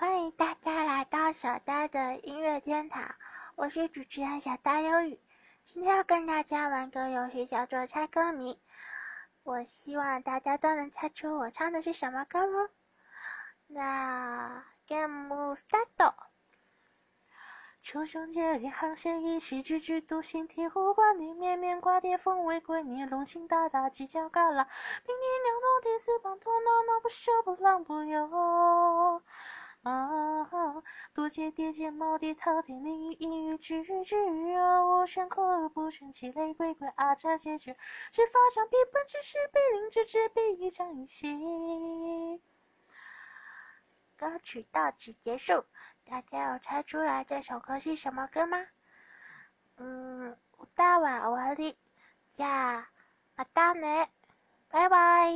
欢迎大家来到小呆的音乐天堂，我是主持人小呆忧雨。今天要跟大家玩个游戏，叫做猜歌谜。我希望大家都能猜出我唱的是什么歌喽。那 game start。穷乡见里航线一起踽踽独行，醍醐灌顶绵绵挂蝶凤尾龟，你龙行大大犄角旮旯，冰滴两动第四棒头闹闹不休不浪不游。啊，多阶叠阶毛地滔天凌雨阴雨句句啊，无权哭而不全其泪鬼鬼啊，这结局是发上笔本只是笔令只执笔一张一息。歌曲到此结束，大家有猜出来这首歌是什么歌吗？嗯，大碗瓦里，呀，马达内，拜拜。